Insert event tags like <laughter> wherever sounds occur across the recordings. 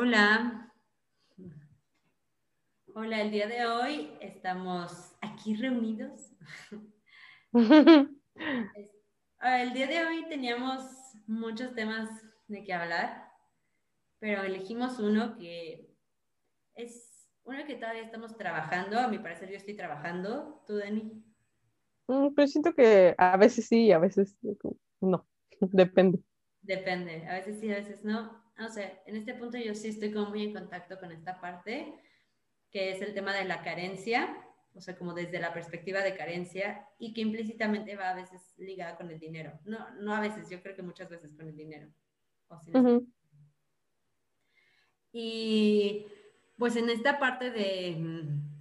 Hola. Hola, el día de hoy estamos aquí reunidos. <laughs> el día de hoy teníamos muchos temas de qué hablar, pero elegimos uno que es uno que todavía estamos trabajando. A mi parecer yo estoy trabajando. ¿Tú, Dani? Mm, pues siento que a veces sí, a veces no. <laughs> Depende. Depende. A veces sí, a veces no. O sea, en este punto yo sí estoy como muy en contacto con esta parte, que es el tema de la carencia, o sea, como desde la perspectiva de carencia y que implícitamente va a veces ligada con el dinero. No, no a veces, yo creo que muchas veces con el dinero. Y pues en esta parte de, mm,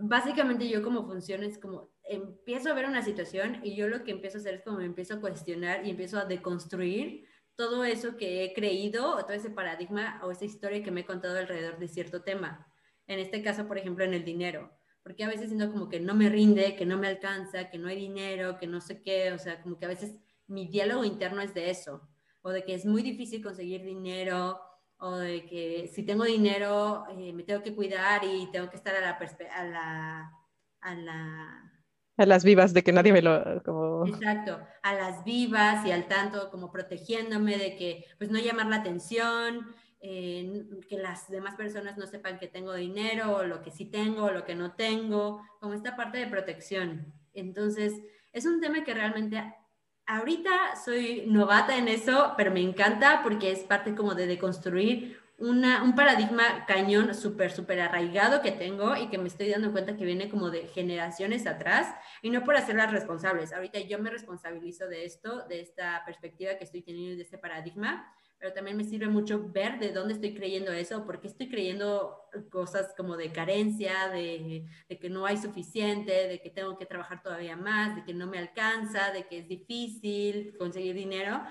básicamente yo como funciona es como empiezo a ver una situación y yo lo que empiezo a hacer es como me empiezo a cuestionar y empiezo a deconstruir todo eso que he creído o todo ese paradigma o esa historia que me he contado alrededor de cierto tema. En este caso, por ejemplo, en el dinero. Porque a veces siento como que no me rinde, que no me alcanza, que no hay dinero, que no sé qué. O sea, como que a veces mi diálogo interno es de eso. O de que es muy difícil conseguir dinero, o de que si tengo dinero eh, me tengo que cuidar y tengo que estar a la, a las vivas de que nadie me lo como exacto a las vivas y al tanto como protegiéndome de que pues no llamar la atención eh, que las demás personas no sepan que tengo dinero o lo que sí tengo o lo que no tengo como esta parte de protección. Entonces es un tema que realmente ahorita soy novata en eso pero me encanta porque es parte como de deconstruir un paradigma cañón súper, súper arraigado que tengo y que me estoy dando cuenta que viene como de generaciones atrás y no por hacerlas responsables. Ahorita yo me responsabilizo de esto, de esta perspectiva que estoy teniendo de este paradigma, pero también me sirve mucho ver de dónde estoy creyendo eso, porque estoy creyendo cosas como de carencia, de que no hay suficiente, de que tengo que trabajar todavía más, de que no me alcanza, de que es difícil conseguir dinero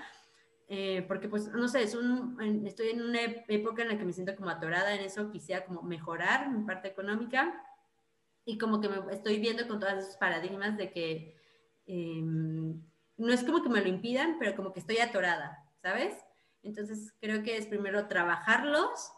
eh, porque pues, no sé, es un, estoy en una época en la que me siento como atorada en eso, quisiera como mejorar mi parte económica y como que me estoy viendo con todos esos paradigmas de que em, no es como que me lo impidan, pero como que estoy atorada, ¿sabes? Entonces creo que es primero trabajarlos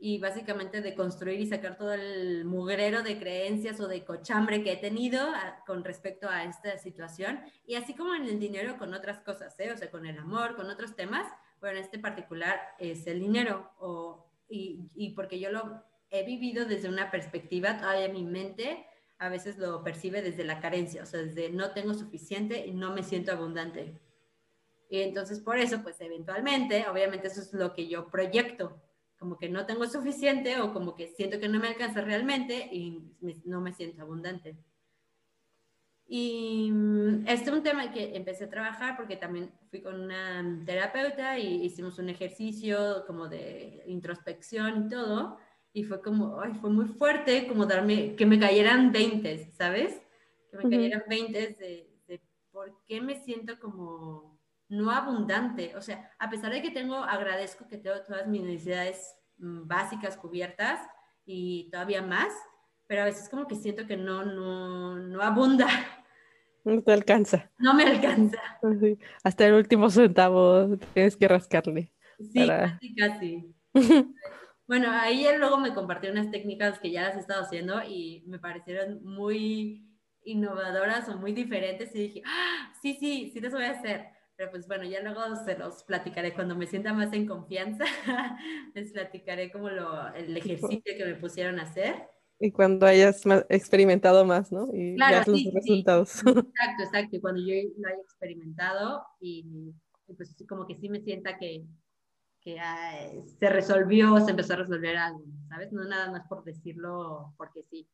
y básicamente de construir y sacar todo el mugrero de creencias o de cochambre que he tenido con respecto a esta situación. Y así como en el dinero con otras cosas, ¿eh? o sea, con el amor, con otros temas, pero en este particular es el dinero. O, y, y porque yo lo he vivido desde una perspectiva, todavía mi mente a veces lo percibe desde la carencia, o sea, desde no tengo suficiente y no me siento abundante. Y entonces por eso, pues eventualmente, obviamente eso es lo que yo proyecto como que no tengo suficiente o como que siento que no me alcanza realmente y no me siento abundante. Y mm, este es un tema que empecé a trabajar porque también fui con una terapeuta y hicimos un ejercicio como de introspección y todo. Y fue como, ay, fue muy fuerte como darme, que me cayeran 20, ¿sabes? Que me cayeran 20 de, de por qué me siento como no abundante. O sea, a pesar de que tengo, agradezco que tengo todas mis necesidades mm, básicas cubiertas y todavía más, pero a veces como que siento que no, no, no abunda. No te alcanza. No me alcanza. Hasta el último centavo tienes que rascarle. Sí, casi, casi. <laughs> bueno, ahí él luego me compartió unas técnicas que ya las he estado haciendo y me parecieron muy innovadoras o muy diferentes y dije, ah, sí, sí, sí, eso voy a hacer pero pues bueno, ya luego se los platicaré cuando me sienta más en confianza. <laughs> les platicaré como lo, el ejercicio que me pusieron a hacer. Y cuando hayas experimentado más, ¿no? Y claro, los resultados. Exacto, <laughs> exacto. Y cuando yo lo haya experimentado y, pues como que sí me sienta que, que se resolvió, se empezó a resolver algo, ¿sabes? No nada más por decirlo porque sí.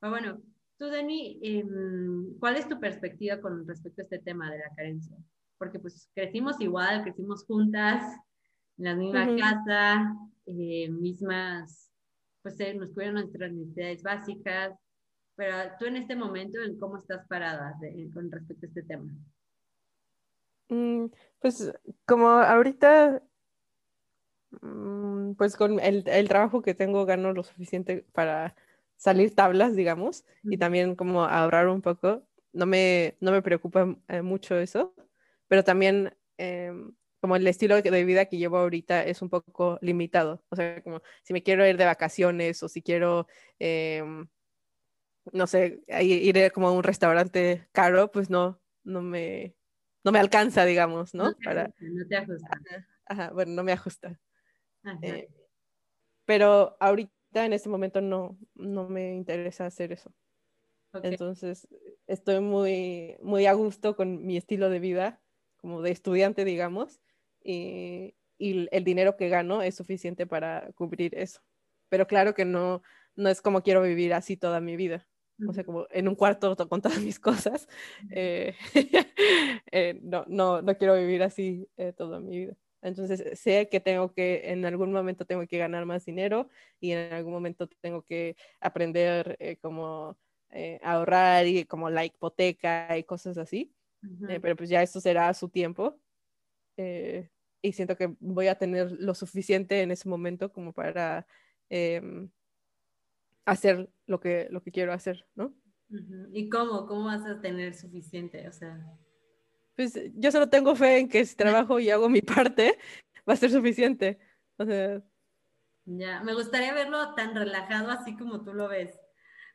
Pero bueno, tú, Dani, em, ¿cuál es tu perspectiva con respecto a este tema de la carencia? Porque pues crecimos igual, crecimos juntas, en la misma casa, eh, mismas, pues eh, nos cuidan nuestras necesidades básicas, pero tú en este momento, ¿en cómo estás parada con respecto a este tema? Mm, pues como ahorita, mm, pues con el, el, trabajo que tengo gano lo suficiente para salir tablas, digamos, y también como ahorrar un poco. No me, no me preocupa eh, mucho eso pero también em, como el estilo de vida que llevo ahorita es un poco limitado. O sea, como si me quiero ir de vacaciones o si quiero, em, no sé, ir como a un restaurante caro, pues no, no me, no me alcanza, digamos, ¿no? No te, Para... no te ajusta. Ajá, bueno, no me ajusta. Eh, pero ahorita en este momento no, no me interesa hacer eso. Entonces, estoy muy, muy a gusto con mi estilo de vida, como de estudiante, digamos, y, y, el dinero que gano es suficiente para cubrir eso. Pero claro que no, no es como quiero vivir así toda mi vida. O sea, como en un cuarto con todas mis cosas. Eh, <laughs> eh, no, no, no quiero vivir así eh, toda mi vida. Entonces sé que tengo que, en algún momento tengo que ganar más dinero y en algún momento tengo que aprender como ahorrar y como la hipoteca y cosas así. Eh, pero pues ya esto será a su tiempo. y siento que voy a tener lo suficiente en ese momento como para em, hacer lo que, lo que quiero hacer, ¿no? ¿Y cómo? ¿Cómo vas a tener suficiente? O sea pues yo solo tengo fe en que si trabajo y hago mi parte, va a ser suficiente. O sea... Ya, me gustaría verlo tan relajado así como tú lo ves.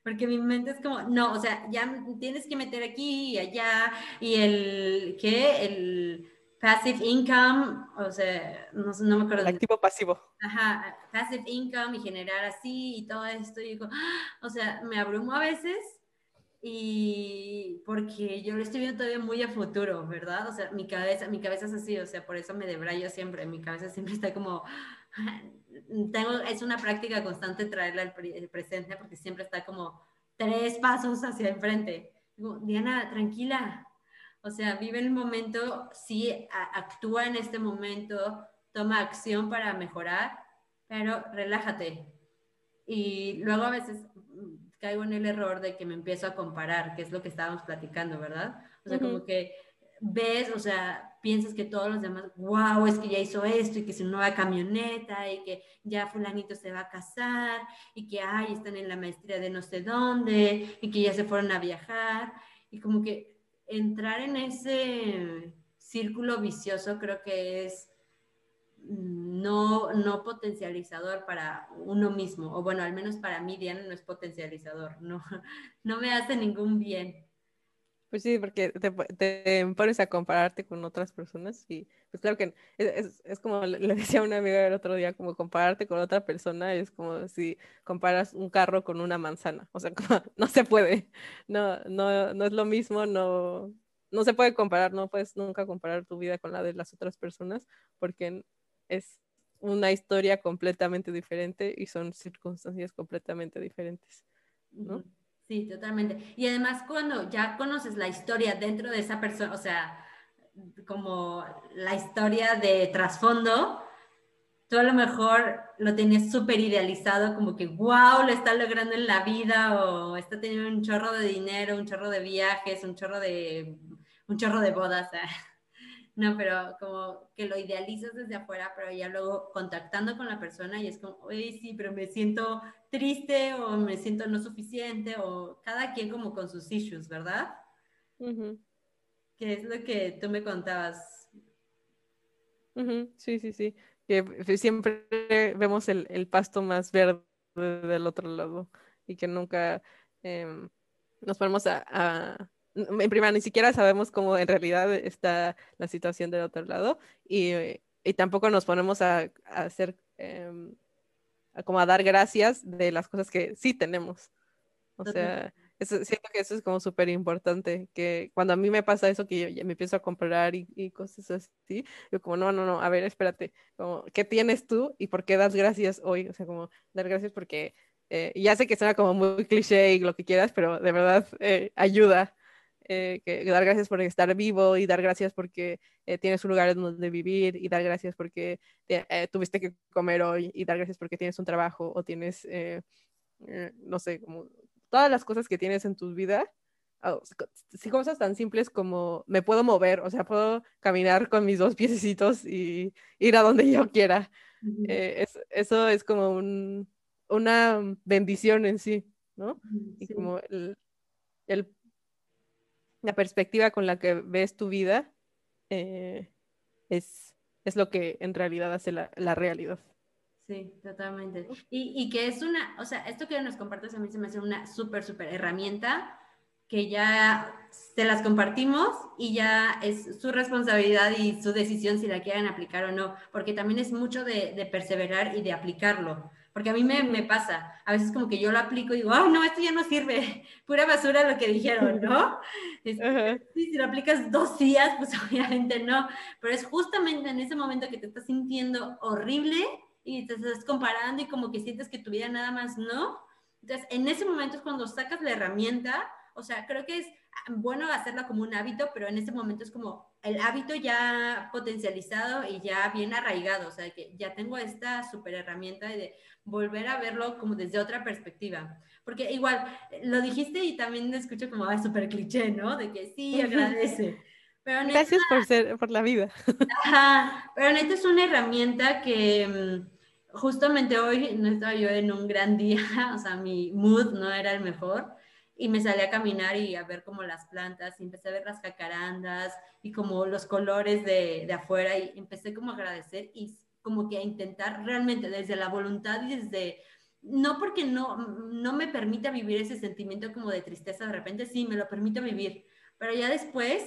Porque mi mente es como, no, o sea, ya tienes que meter aquí y allá, y el, ¿qué? El passive income, o sea, no, no me acuerdo. El activo pasivo. Ajá, passive income y generar así y todo esto, y digo, ¡ah! o sea, me abrumo a veces y porque yo lo estoy viendo todavía muy a futuro, ¿verdad? O sea, mi cabeza, mi cabeza es así, o sea, por eso me debrayo siempre, mi cabeza siempre está como, tengo, es una práctica constante traerla al presente porque siempre está como tres pasos hacia enfrente. Digo, Diana, tranquila, o sea, vive el momento, sí, actúa en este momento, toma acción para mejorar, pero relájate. Y luego a veces caigo en el error de que me empiezo a comparar, que es lo que estábamos platicando, ¿verdad? O sea, como que ves, o sea, piensas que todos los demás, wow, es que ya hizo esto y que una nueva camioneta y que ya fulanito se va a casar y que, ay, están en la maestría de no sé dónde y que ya se fueron a viajar y como que entrar en ese círculo vicioso creo que es no, no potencializador para uno mismo, o bueno, al menos para mí Diana no es potencializador, no, <laughs> no me hace ningún bien. Pues sí, porque te, te, pones a compararte con otras personas y pues claro que es, es, como le decía una amiga el otro día, como compararte con otra persona es como si comparas un carro con una manzana, o sea, <laughs> no se puede, no, no, no es lo mismo, no, no se puede comparar, no puedes nunca comparar tu vida con la de las otras personas porque es una historia completamente diferente y son circunstancias completamente diferentes, ¿no? Sí, totalmente. Y además cuando ya conoces la historia dentro de esa persona, o sea, como la historia de trasfondo, tú a lo mejor lo tenías súper idealizado, como que, wow, lo está logrando en la vida, o está teniendo un chorro de dinero, un chorro de viajes, un chorro de, un chorro de bodas. <laughs> No, pero como que lo idealizas desde afuera, pero ya luego contactando con la persona y es como, oye, sí, pero me siento triste o me siento no suficiente o cada quien como con sus issues, ¿verdad? Que es lo que tú me contabas. Sí, sí, sí. Que siempre vemos el, pasto más verde del otro lado y que nunca em, nos ponemos a en primera ni siquiera sabemos cómo en realidad está la situación del otro lado y, y tampoco nos ponemos a, a hacer em, como a dar gracias de las cosas que sí tenemos. O sea, eso, siento que eso es como súper importante, que cuando a mí me pasa eso, que yo me empiezo a comprar y, y, cosas así, yo como, no, no, no, a ver, espérate, como, ¿qué tienes tú y por qué das gracias hoy? O sea, como dar gracias porque eh, ya sé que suena como muy cliché y lo que quieras, pero de verdad eh, ayuda eh, que, dar gracias por estar vivo y dar gracias porque eh, tienes un lugar donde vivir y dar gracias porque eh, tuviste que comer hoy y dar gracias porque tienes un trabajo o tienes, no sé, como todas las cosas que tienes en tu vida. Oh, cosas tan simples como me puedo mover, o sea, puedo caminar con mis dos piececitos y ir a donde yo quiera. eso es como un, una bendición en sí, ¿no? Y como el, el la perspectiva con la que ves tu vida eh, es, es lo que en realidad hace la, la realidad. Sí, totalmente. Y, y, que es una, o sea, esto que nos compartes a mí se me hace una súper, súper herramienta que ya se las compartimos y ya es su responsabilidad y su decisión si la quieren aplicar o no, porque también es mucho de, de perseverar y de aplicarlo. Porque a mí me, me, pasa, a veces como que yo lo aplico y digo, oh, no, esto ya no sirve, <laughs> pura basura lo que dijeron, ¿no? <laughs> si lo aplicas dos días, pues <laughs> obviamente no, pero es justamente en ese momento que te estás sintiendo horrible y te estás comparando y como que sientes que tu vida nada más no. Entonces, en ese momento es cuando sacas la herramienta, o sea, creo que es bueno hacerla como un hábito, pero en ese momento es como el hábito ya potencializado y ya bien arraigado, o sea, que ya tengo esta super herramienta de volver a verlo como desde otra perspectiva. Porque igual, lo dijiste y también escucho como, ah, súper cliché, ¿no? De que sí, agradece. Pero Gracias por ser, por la vida. Ajá, pero neta es una herramienta que mm, justamente hoy no estaba yo en un gran día, <laughs> o sea, mi mood no era el mejor, y me salí a caminar y a ver como las plantas, y empecé a ver las jacarandas y como los colores de, de afuera, y empecé como a agradecer y como que a intentar realmente desde la voluntad y desde, no porque no, no me permita vivir ese sentimiento como de tristeza de repente, sí, me lo permito vivir, pero ya después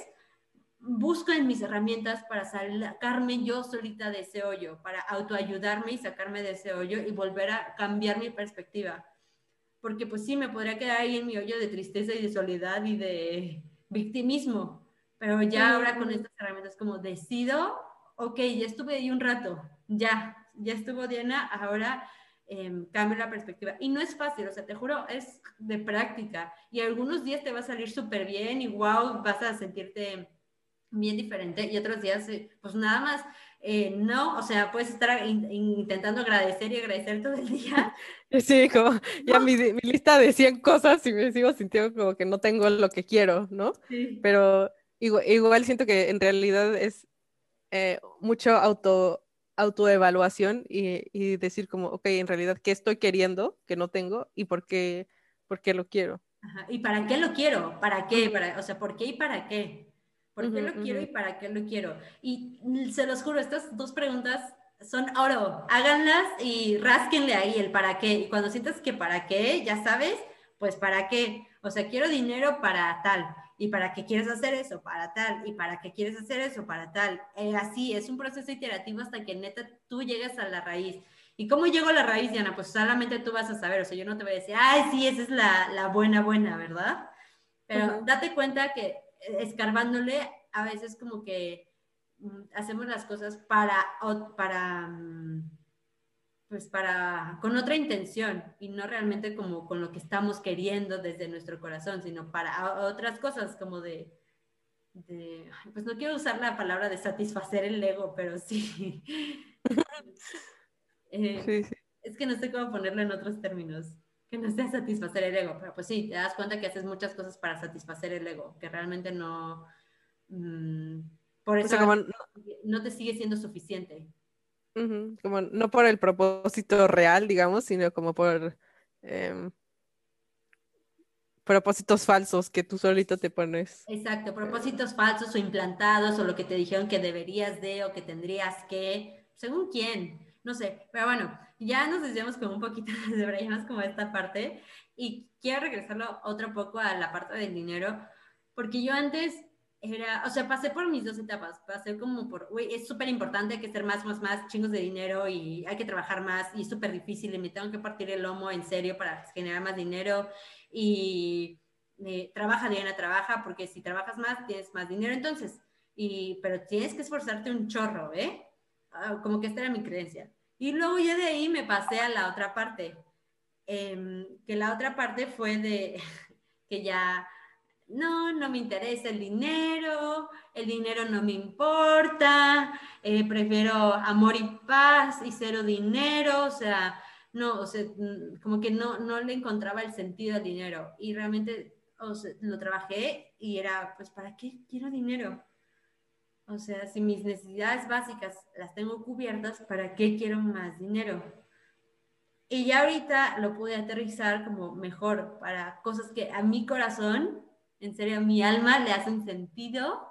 busco en mis herramientas para sacarme yo solita de ese hoyo, para autoayudarme y sacarme de ese hoyo y volver a cambiar mi perspectiva. Porque pues sí, me podría quedar ahí en mi hoyo de tristeza y de soledad y de victimismo, pero ya ahora con estas herramientas como decido, ok, ya estuve ahí un rato, ya, ya estuvo Diana, ahora eh, cambio la perspectiva. Y no es fácil, o sea, te juro, es de práctica. Y algunos días te va a salir súper bien y wow, vas a sentirte bien diferente. Y otros días, eh, pues nada más, eh, no, o sea, puedes estar intentando agradecer y agradecer todo el día. <laughs> Sí, como ya mi, mi, lista de 100 cosas y me sigo sintiendo como que no tengo lo que quiero, ¿no? Sí. Pero igual, igual, siento que en realidad es eh, mucho auto, autoevaluación y, y, decir como, ok, en realidad, ¿qué estoy queriendo que no tengo y por qué, por qué lo quiero? Ajá. ¿Y para qué lo quiero? ¿Para qué? Para, o sea, ¿por qué y para qué? ¿Por qué uh -huh, lo quiero uh -huh. y para qué lo quiero? Y se los juro, estas dos preguntas son oro. Háganlas y rásquenle ahí el para qué. Y cuando sientas que para qué, ya sabes, pues para qué. O sea, quiero dinero para tal. ¿Y para qué quieres hacer eso? Para tal. ¿Y para qué quieres hacer eso? Para tal. Eh, así, es un proceso iterativo hasta que neta tú llegas a la raíz. ¿Y cómo llego a la raíz, Diana? Pues solamente tú vas a saber. O sea, yo no te voy a decir, ay, sí, esa es la, la buena, buena, ¿verdad? Pero uh -huh. date cuenta que escarbándole, a veces como que mm, hacemos las cosas para, para mm, pues para, con otra intención y no realmente como con lo que estamos queriendo desde nuestro corazón, sino para otras cosas como de, de pues no quiero usar la palabra de satisfacer el ego, pero sí. <laughs> <laughs> eh, sí, sí. Es que no sé cómo ponerlo en otros términos, que no sea satisfacer el ego, pero pues sí, te das cuenta que haces muchas cosas para satisfacer el ego, que realmente no, mmm, por eso o sea, como... no te sigue siendo suficiente. Uh -huh. Como no por el propósito real, digamos, sino como por eh, propósitos falsos que tú solito te pones. Exacto, propósitos falsos o implantados o lo que te dijeron que deberías de o que tendrías que, según quién, no sé, pero bueno, ya nos decíamos como un poquito, <laughs> deberíamos como esta parte y quiero regresarlo otro poco a la parte del dinero, porque yo antes era, o sea, pasé por mis dos etapas, pasé como por, güey, es súper importante, hay que ser más, más, más chingos de dinero y hay que trabajar más y es súper difícil y me tengo que partir el lomo en serio para generar más dinero y eh, trabaja, Diana, trabaja, porque si trabajas más, tienes más dinero entonces, y, pero tienes que esforzarte un chorro, ¿eh? Ah, como que esta era mi creencia. Y luego ya de ahí me pasé a la otra parte, eh, que la otra parte fue de <laughs> que ya no, no me interesa el dinero, el dinero no me importa, eh, prefiero amor y paz y cero dinero, o sea, no, o sea, mm, como que no, no le encontraba el sentido al dinero y realmente o sea, lo trabajé y era, pues, ¿para qué quiero dinero? O sea, si mis necesidades básicas las tengo cubiertas, ¿para qué quiero más dinero? Y ya ahorita lo pude aterrizar como mejor para cosas que a mi corazón en serio, mi alma le hacen sentido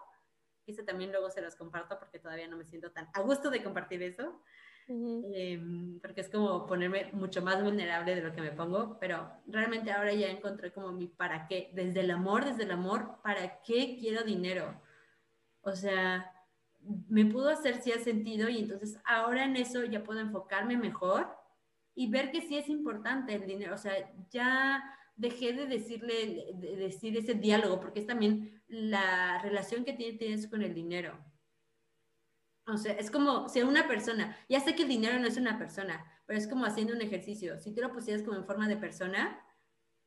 Eso también luego se los comparto porque todavía no me siento tan a gusto de compartir eso. Em, porque es como ponerme mucho más vulnerable de lo que me pongo, pero realmente ahora ya encontré como mi para qué, desde el amor, desde el amor, ¿para qué quiero dinero? O sea, me pudo hacer si ha sentido y entonces ahora en eso ya puedo enfocarme mejor y ver que sí es importante el dinero, o sea, ya dejé de decirle, de decir ese diálogo, porque es también la relación que tienes con el dinero. O sea, es como si una persona, ya sé que el dinero no es una persona, pero es como haciendo un ejercicio. Si tú lo pusieras como en forma de persona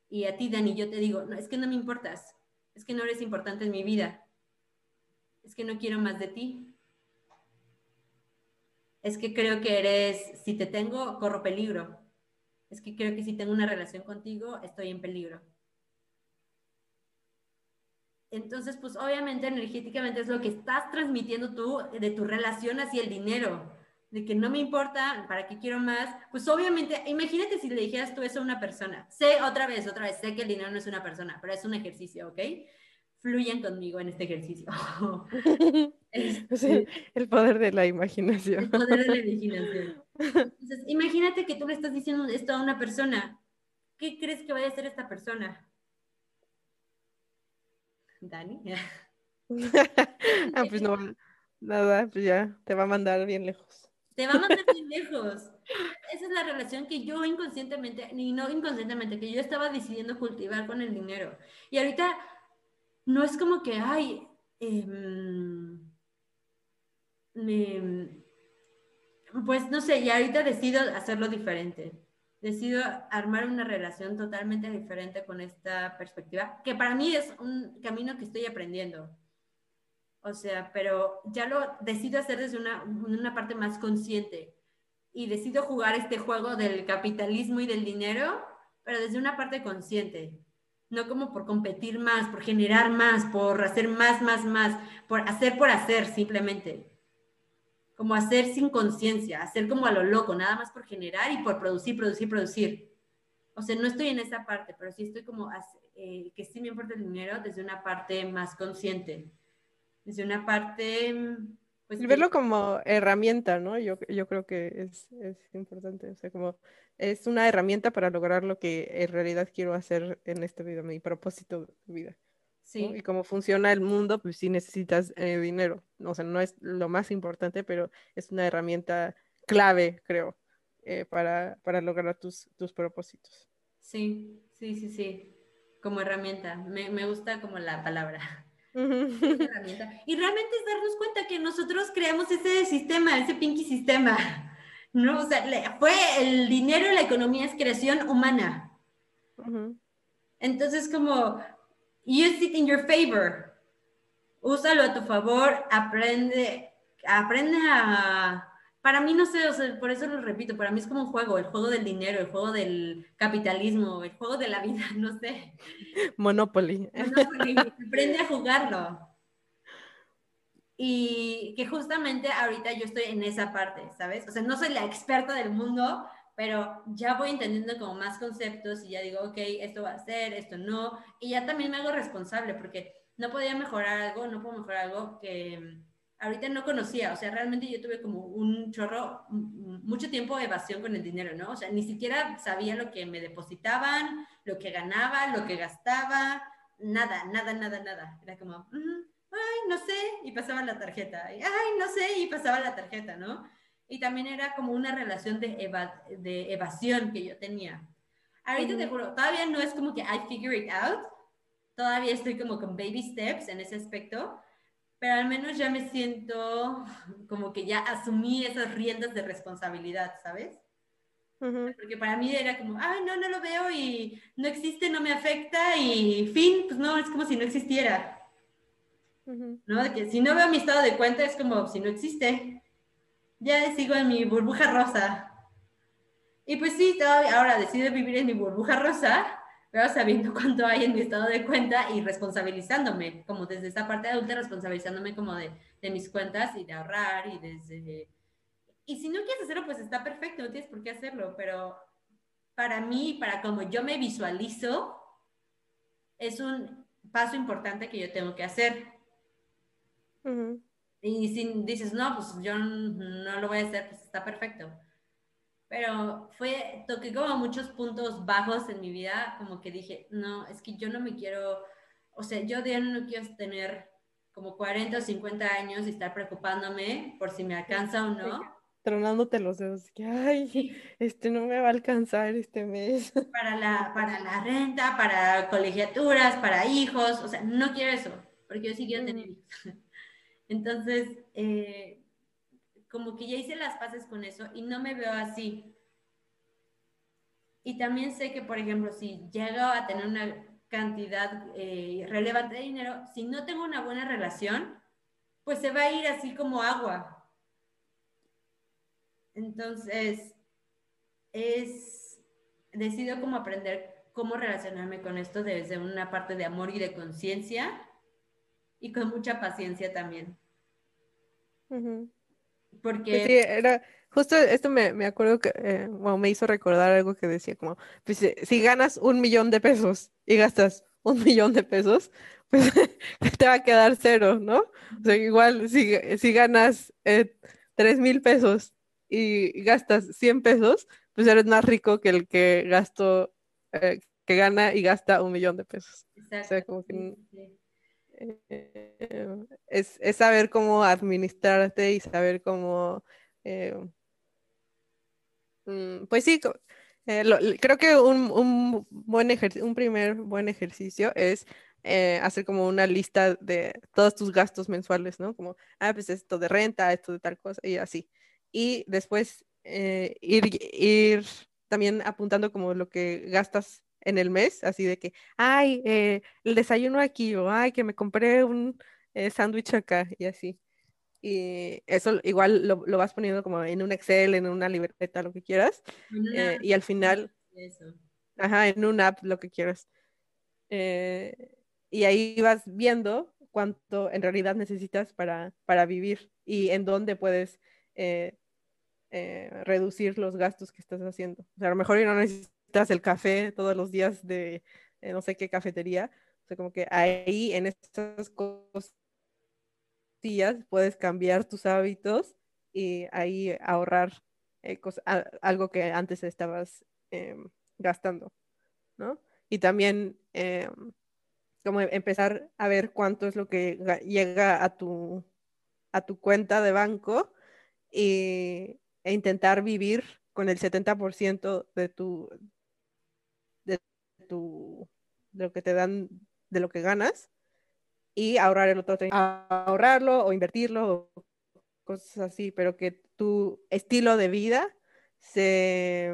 y a ti, Dani, yo te digo, es que no me importas, es que no eres importante en mi vida, es que no quiero más de ti. Es que creo que eres, si te tengo, corro peligro. Es que creo que si tengo una relación contigo, estoy en peligro. Entonces, pues obviamente energéticamente es lo que estás transmitiendo tú de tu relación hacia el dinero, de que no me importa, para qué quiero más. Pues obviamente, imagínate si le dijeras tú eso a una persona. Sé otra vez, otra vez, sé que el dinero no es una persona, pero es un ejercicio, ¿ok? Fluyan conmigo en este ejercicio. <laughs> Este, el poder de la imaginación. El poder de la imaginación. <laughs> Entonces, imagínate que tú le estás diciendo esto a una persona. ¿Qué crees que vaya a hacer esta persona? Dani. <laughs> ah, pues no, nada, pues ya, te va a mandar bien lejos. Te va a mandar bien lejos. Esa es la relación que yo inconscientemente, ni no inconscientemente, que yo estaba decidiendo cultivar con el dinero. Y ahorita no es como que, ay, em, pues no sé, y ahorita decido hacerlo diferente. Decido armar una relación totalmente diferente con esta perspectiva, que para mí es un camino que estoy aprendiendo. O sea, pero ya lo decido hacer desde una, una parte más consciente. Y decido jugar este juego del capitalismo y del dinero, pero desde una parte consciente, no como por competir más, por generar más, por hacer más, más, más, por hacer por hacer simplemente como hacer sin conciencia, hacer como a lo loco, nada más por generar y por producir, producir, producir. O sea, no estoy en esa parte, pero sí estoy como, eh, que sí me importa el dinero desde una parte más consciente, desde una parte... Pues, y verlo como herramienta, ¿no? Yo, yo creo que es, es importante, o sea, como es una herramienta para lograr lo que en realidad quiero hacer en esta vida, mi propósito de vida. Y cómo funciona el mundo, pues sí necesitas eh, dinero. O sea, no es lo más importante, pero es una herramienta clave, creo, eh, para, para, lograr tus, tus propósitos. Sí, sí, sí, sí. Como herramienta. Me, me gusta como la palabra. Herramienta. Y realmente es darnos cuenta que nosotros creamos ese sistema, ese pinky sistema. ¿no? O sea, fue el dinero, la economía es creación humana. Entonces, como Use it in your favor. Úsalo a tu favor, aprende, aprende a... Para mí, no sé, por eso lo repito, para mí es como un juego, el juego del dinero, el juego del capitalismo, el juego de la vida, <laughs> no sé. Monopoly. Monopoly, <laughs> aprende a jugarlo. Y que justamente ahorita yo estoy en esa parte, ¿sabes? O sea, no soy la experta del mundo, pero ya voy entendiendo como más conceptos y ya digo, ok, esto va a ser, esto no, y ya también me hago responsable porque no podía mejorar algo, no puedo mejorar algo que ahorita no conocía, o sea, realmente yo tuve como un chorro, mucho tiempo de evasión con el dinero, ¿no? O sea, ni siquiera sabía lo que me depositaban, lo que ganaba, lo que gastaba, nada, nada, nada, nada. Era como, ay, no sé, y pasaba la tarjeta, ay, no sé, y pasaba la tarjeta, ¿no? y también era como una relación de, de evasión que yo tenía. Ahorita te juro, todavía no es como que I figure it out, todavía estoy como con baby steps en ese aspecto, pero al menos ya me siento como que ya asumí esas riendas de responsabilidad, ¿sabes? Porque para mí era como, ay, no, no lo veo y no existe, no me afecta y fin, pues no, es como si no existiera. ¿No? que si no veo mi estado de cuenta es como si no existe ya sigo en mi burbuja rosa. Y pues sí, todavía ahora decido vivir en mi burbuja rosa, pero sabiendo <laughs> cuánto hay en mi estado de cuenta y responsabilizándome, como desde esta parte adulta, responsabilizándome como de, de mis cuentas y de ahorrar y desde... Y si no quieres hacerlo, pues está perfecto, no tienes por qué hacerlo, pero para mí, para como yo me visualizo, es un paso importante que yo tengo que hacer. Y si dices, no, pues yo no lo voy a hacer, pues está perfecto. Pero fue, toqué como muchos puntos bajos en mi vida, como que dije, no, es que yo no me quiero, o sea, yo de no quiero tener como 40 o 50 años y estar preocupándome por si me alcanza o no. Tronándote los dedos, que ay, este no me va a alcanzar este mes. <laughs> Para la, para la renta, para colegiaturas, para hijos, o sea, no quiero eso, porque yo sí quiero tener hijos. <laughs> Entonces, eh, como que ya hice las paces con eso y no me veo así. Y también sé que, por ejemplo, si llego a tener una cantidad eh, relevante de dinero, si no tengo una buena relación, pues se va a ir así como agua. Entonces, es, decido como aprender cómo relacionarme con esto desde una parte de amor y de conciencia y con mucha paciencia también. Porque... Sí, era, justo esto me, me acuerdo que, eh, me hizo recordar algo que decía como, pues si ganas un millón de pesos y gastas un <laughs> millón de pesos, pues <laughs> te va a quedar cero, ¿no? O sea, igual si, si ganas eh, tres mil pesos y gastas 100 pesos, pues eres más rico que el que gastó, eh, que gana y gasta un millón de pesos. Exacto. O sea, como que eh, es, es, saber cómo administrarte y saber cómo, eh, mm, pues sí, eh, creo que un, un buen un primer buen ejercicio es hacer como una lista de todos tus gastos mensuales, ¿no? Como, ah, pues esto de renta, esto de tal cosa y así. Y después ir, ir también apuntando como lo que gastas en el mes, así de que, ay, eh, el desayuno aquí, o ay, que me compré un eh, sándwich acá, y así. Y eso igual lo, vas poniendo como en un Excel, en una libreta, lo que quieras. Eh, y al final, ajá, en un app, lo que quieras. y ahí vas viendo cuánto en realidad necesitas para, para vivir y en dónde puedes reducir los gastos que estás haciendo. O sea, a lo mejor no necesito el café todos los días de eh, no sé qué cafetería. O sea, como que ahí en estas cosillas puedes cambiar tus hábitos y ahí ahorrar eh, algo que antes estabas em, gastando, ¿no? Y también em, como empezar a ver cuánto es lo que llega a tu, a tu cuenta de banco y, e intentar vivir con el 70% de tu, tu, de lo que te dan, de lo que ganas, y ahorrar el otro, ahorrarlo o invertirlo o cosas así, pero que tu estilo de vida se,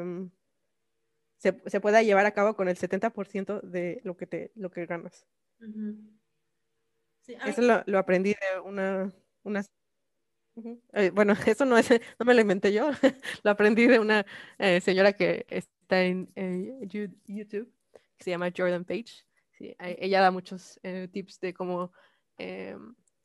se, pueda llevar a cabo con el 70% de lo que, te, lo que ganas. eso lo, aprendí de una, una eh, bueno, <laughs> eso no es, <laughs> no me lo inventé yo, <laughs> lo aprendí de una eh, señora que está en YouTube se llama Jordan Page. ella da muchos eh, tips de cómo eh,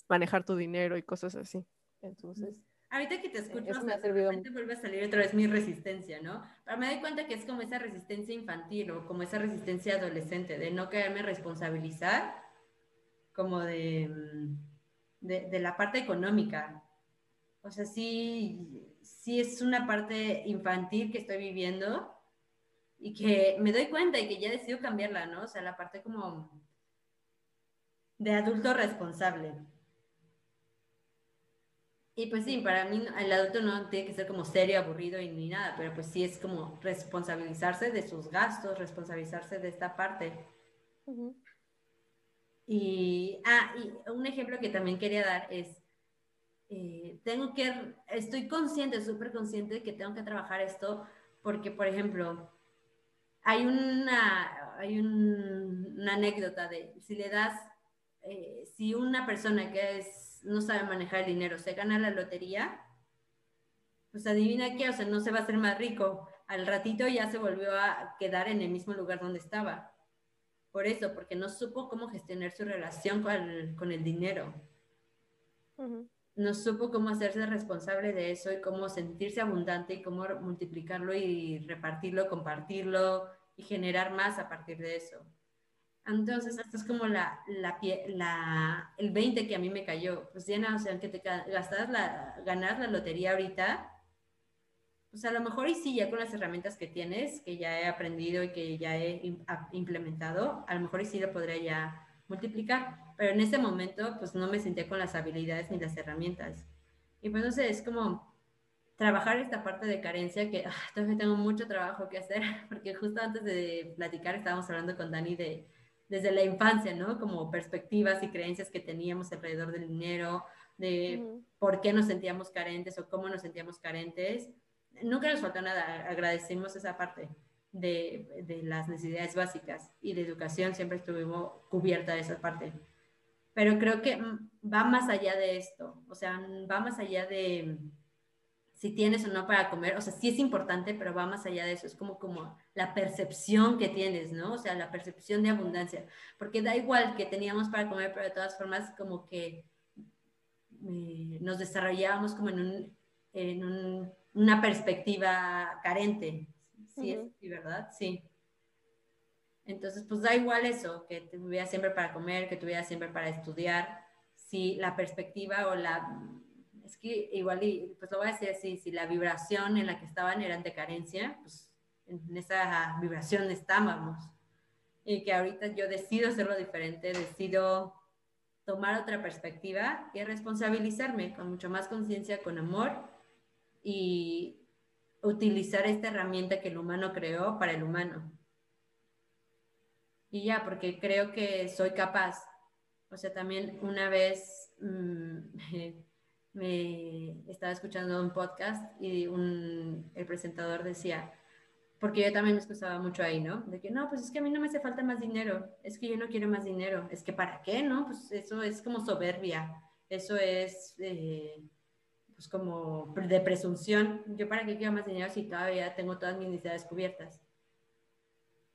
manejar tu dinero y cosas así. Entonces. Ahorita que te escucho, me ha servido vuelve a salir otra vez mi resistencia, ¿no? Pero me doy cuenta que es como esa resistencia infantil o como esa resistencia adolescente, de no quererme responsabilizar como de, mm, de, de la parte económica. O sea, sí, sí es una parte infantil que estoy viviendo, y que me doy cuenta y que ya decido cambiarla, ¿no? O sea, la parte como de adulto responsable. Y pues sí, para mí el adulto no tiene que ser como serio, aburrido y ni nada, pero pues sí es como responsabilizarse de sus gastos, responsabilizarse de esta parte. Y, ah, y un ejemplo que también quería dar es, eh, tengo que, estoy consciente, súper consciente de que tengo que trabajar esto porque, por ejemplo, hay una, hay una anécdota de si le das, eh, si una persona que es, no sabe manejar el dinero se gana la lotería, pues adivina qué, o sea, no se va a hacer más rico. Al ratito ya se volvió a quedar en el mismo lugar donde estaba. Por eso, porque no supo cómo gestionar su relación con el, con el dinero. No supo cómo hacerse responsable de eso y cómo sentirse abundante y cómo multiplicarlo y repartirlo, compartirlo, y generar más a partir de eso. Entonces, esto es como la, la, la, el 20 que a mí me cayó. Pues Diana, o sea, aunque te gastas la, ganas la lotería ahorita, pues a lo mejor y sí, ya con las herramientas que tienes, que ya he aprendido y que ya he implementado, a lo mejor y sí lo podría ya multiplicar. Pero en ese momento, pues no me sentía con las habilidades ni las herramientas. Y pues no sé, es como trabajar esta parte de carencia que ah, todavía tengo mucho trabajo que hacer, <laughs> porque justo antes de platicar estábamos hablando con Dani de desde la infancia, ¿no? Como perspectivas y creencias que teníamos alrededor del dinero, de por qué nos sentíamos carentes o cómo nos sentíamos carentes. Nunca nos faltó nada, agradecemos esa parte de, de las necesidades básicas y de educación siempre estuvimos cubierta de esa parte. Pero creo que mm, va más allá de esto, o sea, va más allá de si tienes o no para comer, o sea, sí es importante, pero va más allá de eso, es como, como la percepción que tienes, ¿no? O sea, la percepción de abundancia, porque da igual que teníamos para comer, pero de todas formas como que eh, nos desarrollábamos como en, un, en un, una perspectiva carente, ¿sí? es, ¿sí ¿Verdad? Sí. Entonces, pues da igual eso, que tuviera siempre para comer, que tuviera siempre para estudiar, si la perspectiva o la es que igual, y, pues lo voy a decir así, si la vibración en la que estaban era de carencia, pues en esa vibración estábamos. Y que ahorita yo decido hacerlo diferente, decido tomar otra perspectiva y responsabilizarme con mucho más conciencia, con amor y utilizar esta herramienta que el humano creó para el humano. Y ya, porque creo que soy capaz. O sea, también una vez mmm, <laughs> me estaba escuchando un podcast y el presentador decía, porque yo también me excusaba mucho ahí, ¿no? De que no, pues es que a mí no me hace falta más dinero, es que yo no quiero más dinero, es que ¿para qué, no? Pues eso es como soberbia, eso es eh, pues como de presunción, yo para qué quiero más dinero si todavía tengo todas mis necesidades cubiertas.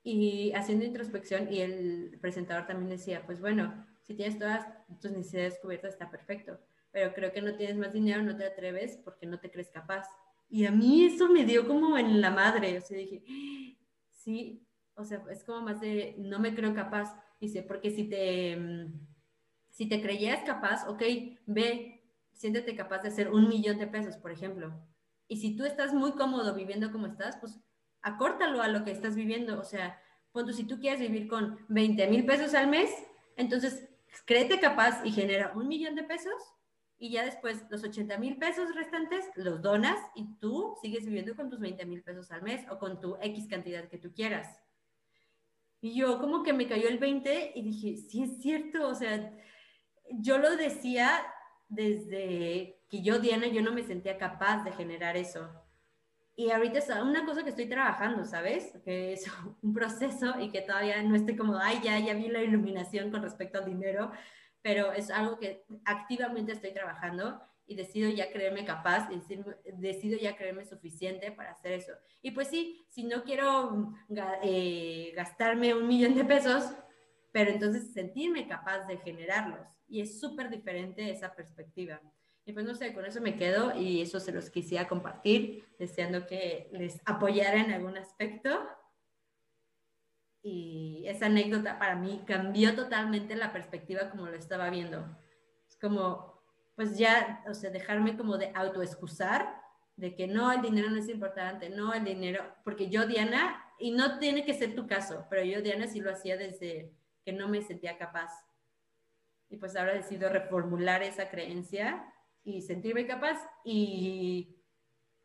Y haciendo introspección, y el presentador también decía, pues bueno, si tienes todas tus necesidades cubiertas está perfecto, pero creo que no tienes más dinero, no te atreves porque no te crees capaz. Y a mí eso me dio como en la madre, o sea, dije, sí, o sea, es como más de, no me creo capaz, dice, porque si te, mm, si te creyeras capaz, ok, ve, siéntete capaz de hacer un millón de pesos, por ejemplo. Y si tú estás muy cómodo viviendo como estás, pues acórtalo a lo que estás viviendo, o sea, punto, si tú quieres vivir con 20 mil pesos al mes, entonces créete capaz y genera un millón de pesos y ya después los 80 mil pesos restantes los donas y tú sigues viviendo con tus 20 mil pesos al mes o con tu X cantidad que tú quieras. Y yo como que me cayó el 20 y dije, sí es cierto, o sea, yo lo decía desde que yo, Diana, yo no me sentía capaz de generar eso. Y ahorita es una cosa que estoy trabajando, ¿sabes? Que es <laughs> un proceso y que todavía no estoy como, ay, ya, ya vi la iluminación con respecto al dinero, pero es algo que activamente estoy trabajando y decido ya creerme capaz, decido ya creerme suficiente para hacer eso. Y pues sí, si no quiero eh, gastarme un millón de pesos, pero entonces sentirme capaz de generarlos. Y es súper diferente esa perspectiva. Y pues no sé, con eso me quedo y eso se los quisiera compartir, deseando que les apoyara en algún aspecto y esa anécdota para mí cambió totalmente la perspectiva como lo estaba viendo. Es como, pues ya, o sea, dejarme como de autoexcusar, de que no, el dinero no es importante, no, el dinero, porque yo, Diana, y no tiene que ser tu caso, pero yo, Diana, sí lo hacía desde que no me sentía capaz. Y pues ahora decido reformular esa creencia y sentirme capaz y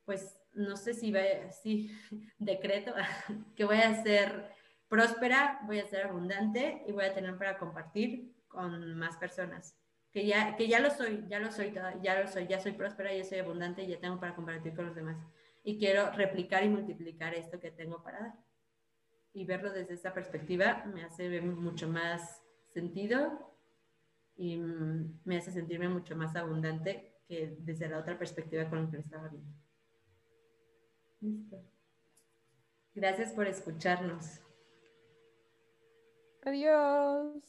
pues no sé si, va, si <laughs> decreto <laughs> que voy a hacer próspera, voy a ser abundante y voy a tener para compartir con más personas. Que ya, que ya lo soy, ya lo soy, ya lo soy, ya soy próspera, ya soy abundante y ya tengo para compartir con los demás. Y quiero replicar y multiplicar esto que tengo para dar. Y verlo desde esta perspectiva me hace ver mucho más sentido y me hace sentirme mucho más abundante que desde la otra perspectiva con la que estaba viendo. Listo. Gracias por escucharnos. Adiós.